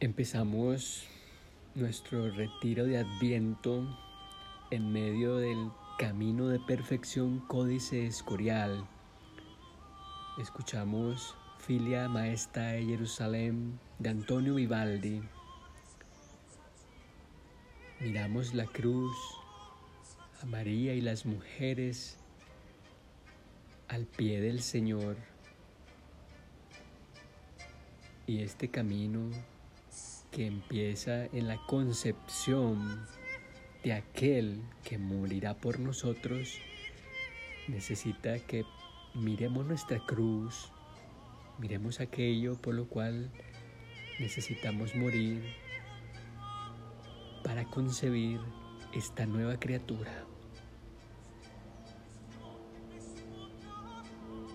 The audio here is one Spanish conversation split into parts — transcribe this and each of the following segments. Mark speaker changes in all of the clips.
Speaker 1: Empezamos nuestro retiro de Adviento en medio del camino de perfección Códice Escorial. Escuchamos Filia Maestra de Jerusalén de Antonio Vivaldi. Miramos la cruz, a María y las mujeres al pie del Señor. Y este camino que empieza en la concepción de aquel que morirá por nosotros, necesita que miremos nuestra cruz, miremos aquello por lo cual necesitamos morir para concebir esta nueva criatura.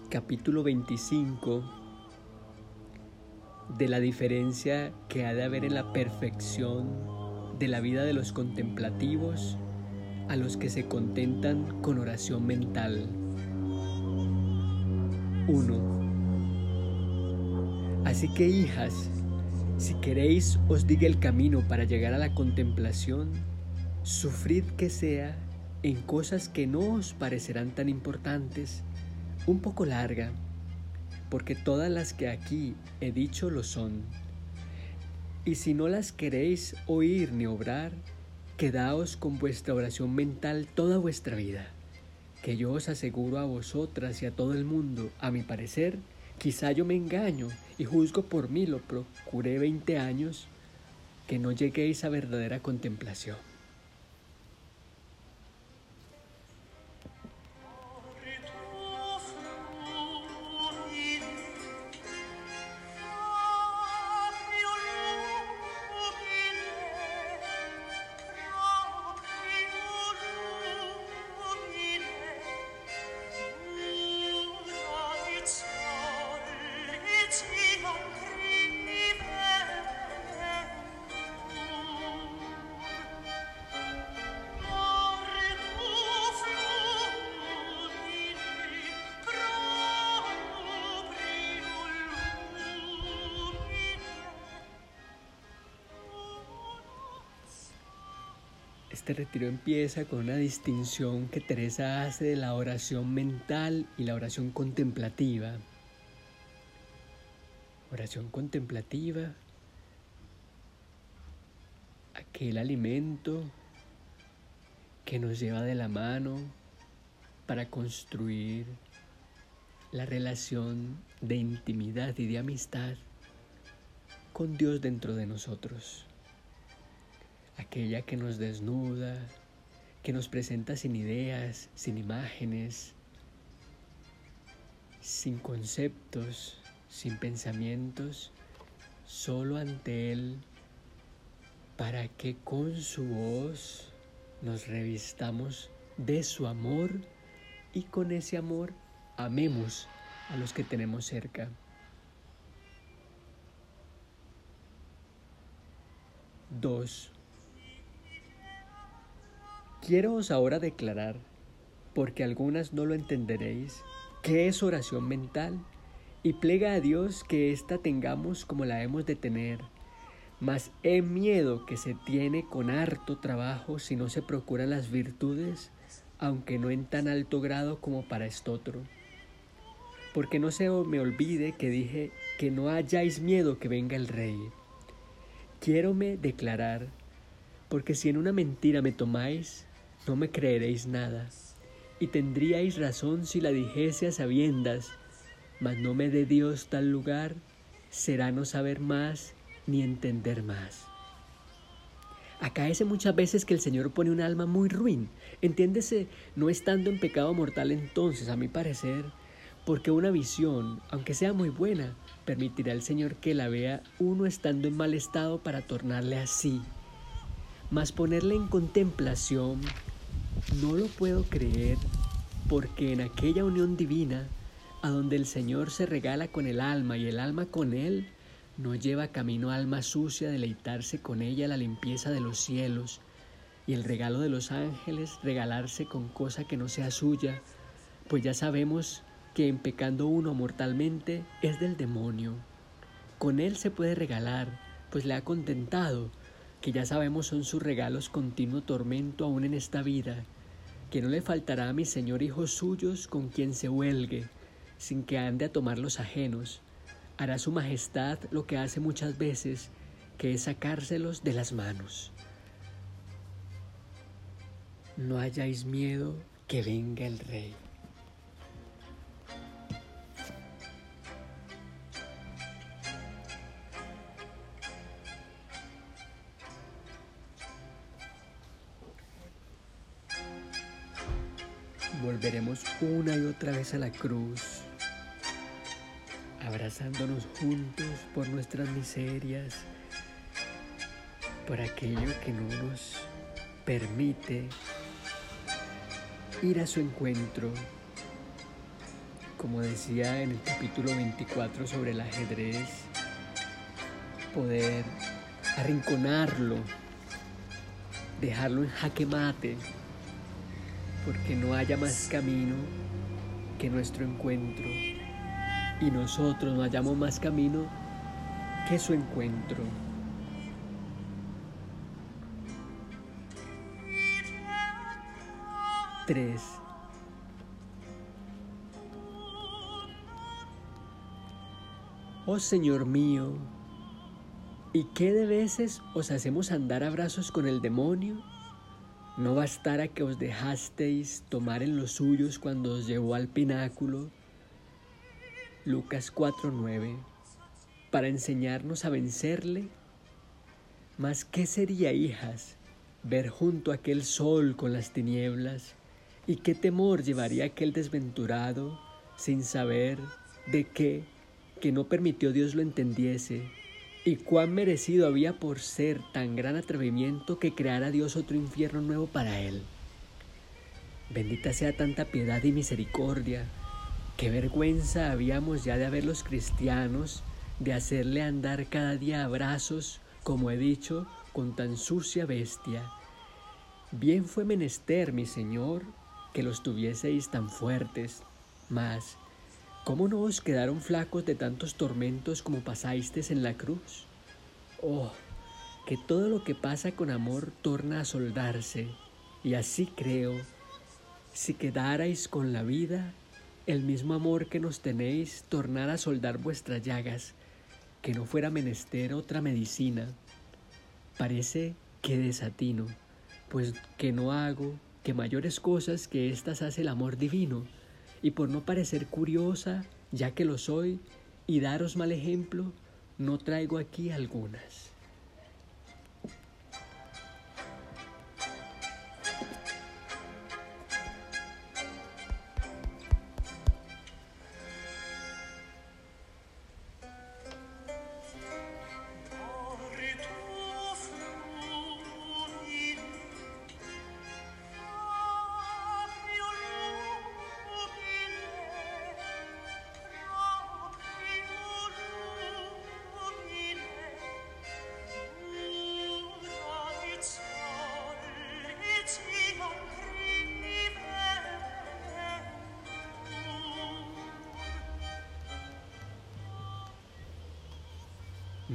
Speaker 1: Capítulo 25 de la diferencia que ha de haber en la perfección de la vida de los contemplativos a los que se contentan con oración mental. 1. Así que hijas, si queréis os diga el camino para llegar a la contemplación, sufrid que sea en cosas que no os parecerán tan importantes, un poco larga porque todas las que aquí he dicho lo son. Y si no las queréis oír ni obrar, quedaos con vuestra oración mental toda vuestra vida, que yo os aseguro a vosotras y a todo el mundo, a mi parecer, quizá yo me engaño y juzgo por mí lo procuré veinte años, que no lleguéis a verdadera contemplación. Este retiro empieza con una distinción que Teresa hace de la oración mental y la oración contemplativa. Oración contemplativa, aquel alimento que nos lleva de la mano para construir la relación de intimidad y de amistad con Dios dentro de nosotros aquella que nos desnuda, que nos presenta sin ideas, sin imágenes, sin conceptos, sin pensamientos, solo ante Él, para que con su voz nos revistamos de su amor y con ese amor amemos a los que tenemos cerca. Dos. Quiero ahora declarar, porque algunas no lo entenderéis, qué es oración mental, y plega a Dios que ésta tengamos como la hemos de tener. Mas he miedo que se tiene con harto trabajo si no se procuran las virtudes, aunque no en tan alto grado como para estotro. Porque no se me olvide que dije que no hayáis miedo que venga el rey. Quiérome declarar, porque si en una mentira me tomáis, no me creeréis nada, y tendríais razón si la dijese a sabiendas, mas no me dé Dios tal lugar, será no saber más ni entender más. Acaece muchas veces que el Señor pone un alma muy ruin, entiéndese, no estando en pecado mortal entonces, a mi parecer, porque una visión, aunque sea muy buena, permitirá al Señor que la vea uno estando en mal estado para tornarle así. Mas ponerle en contemplación no lo puedo creer porque en aquella unión divina, a donde el Señor se regala con el alma y el alma con Él, no lleva camino alma sucia deleitarse con ella la limpieza de los cielos y el regalo de los ángeles regalarse con cosa que no sea suya, pues ya sabemos que en pecando uno mortalmente es del demonio. Con él se puede regalar, pues le ha contentado, que ya sabemos son sus regalos continuo tormento aún en esta vida, que no le faltará a mi Señor hijos suyos con quien se huelgue, sin que ande a tomar los ajenos. Hará su majestad lo que hace muchas veces, que es sacárselos de las manos. No hayáis miedo que venga el rey. Una y otra vez a la cruz, abrazándonos juntos por nuestras miserias, por aquello que no nos permite ir a su encuentro, como decía en el capítulo 24 sobre el ajedrez, poder arrinconarlo, dejarlo en jaque mate, porque no haya más camino que nuestro encuentro y nosotros no hayamos más camino que su encuentro. 3. Oh Señor mío, ¿y qué de veces os hacemos andar a brazos con el demonio? ¿No bastara que os dejasteis tomar en los suyos cuando os llevó al pináculo? Lucas 4:9 para enseñarnos a vencerle. Mas ¿qué sería, hijas, ver junto aquel sol con las tinieblas? ¿Y qué temor llevaría aquel desventurado sin saber de qué, que no permitió Dios lo entendiese? ¿Y cuán merecido había por ser tan gran atrevimiento que creara Dios otro infierno nuevo para él? Bendita sea tanta piedad y misericordia. Qué vergüenza habíamos ya de haber los cristianos de hacerle andar cada día abrazos, como he dicho, con tan sucia bestia. Bien fue menester, mi Señor, que los tuvieseis tan fuertes, mas ¿cómo no os quedaron flacos de tantos tormentos como pasasteis en la cruz? Oh, que todo lo que pasa con amor torna a soldarse, y así creo, si quedarais con la vida, el mismo amor que nos tenéis tornara a soldar vuestras llagas, que no fuera menester otra medicina. Parece que desatino, pues que no hago que mayores cosas que éstas hace el amor divino, y por no parecer curiosa, ya que lo soy, y daros mal ejemplo, no traigo aquí algunas.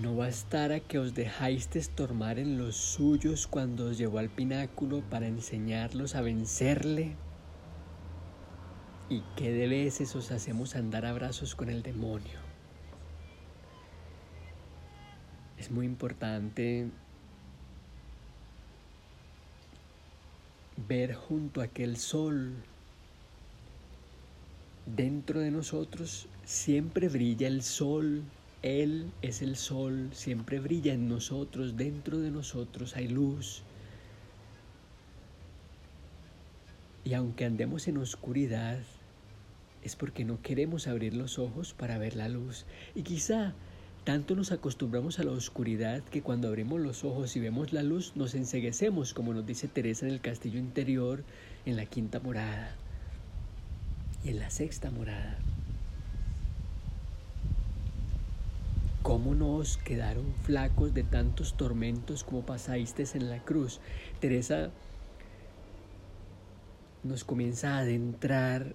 Speaker 1: No bastara que os dejasteis tomar en los suyos cuando os llevó al pináculo para enseñarlos a vencerle. Y qué de veces os hacemos andar a brazos con el demonio. Es muy importante ver junto a aquel sol dentro de nosotros siempre brilla el sol él es el sol, siempre brilla en nosotros, dentro de nosotros hay luz. Y aunque andemos en oscuridad, es porque no queremos abrir los ojos para ver la luz. Y quizá tanto nos acostumbramos a la oscuridad que cuando abrimos los ojos y vemos la luz nos enseguecemos, como nos dice Teresa en el castillo interior, en la quinta morada y en la sexta morada. ¿Cómo no os quedaron flacos de tantos tormentos como pasasteis en la cruz? Teresa nos comienza a adentrar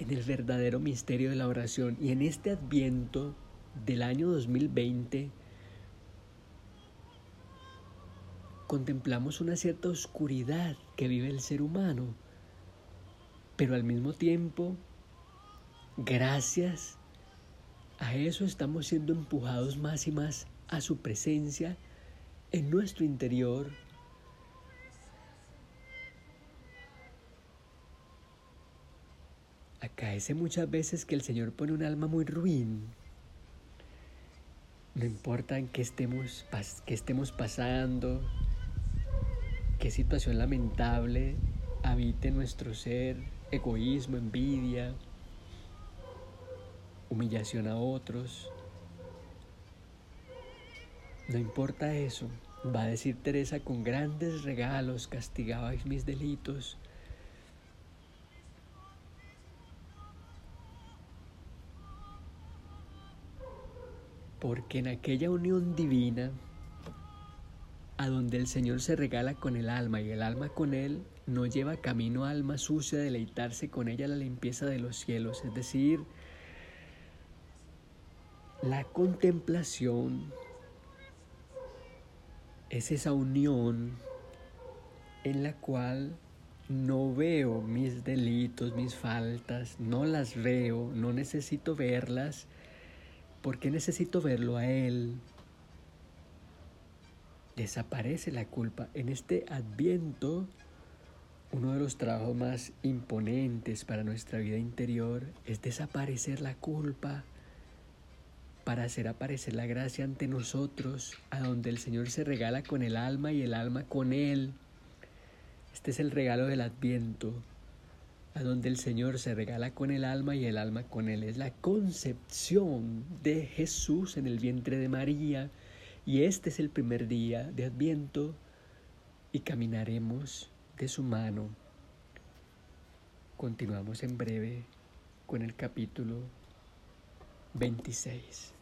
Speaker 1: en el verdadero misterio de la oración y en este adviento del año 2020 contemplamos una cierta oscuridad que vive el ser humano, pero al mismo tiempo, gracias a eso estamos siendo empujados más y más a su presencia en nuestro interior. Acaece muchas veces que el Señor pone un alma muy ruin. No importa en qué estemos, qué estemos pasando, qué situación lamentable habite nuestro ser, egoísmo, envidia, humillación a otros. No importa eso, va a decir Teresa, con grandes regalos castigabais mis delitos. Porque en aquella unión divina, a donde el Señor se regala con el alma y el alma con Él, no lleva camino alma sucia a deleitarse con ella la limpieza de los cielos, es decir, la contemplación es esa unión en la cual no veo mis delitos, mis faltas, no las veo, no necesito verlas, porque necesito verlo a Él. Desaparece la culpa. En este adviento, uno de los trabajos más imponentes para nuestra vida interior es desaparecer la culpa para hacer aparecer la gracia ante nosotros, a donde el Señor se regala con el alma y el alma con Él. Este es el regalo del adviento, a donde el Señor se regala con el alma y el alma con Él. Es la concepción de Jesús en el vientre de María. Y este es el primer día de adviento y caminaremos de su mano. Continuamos en breve con el capítulo 26.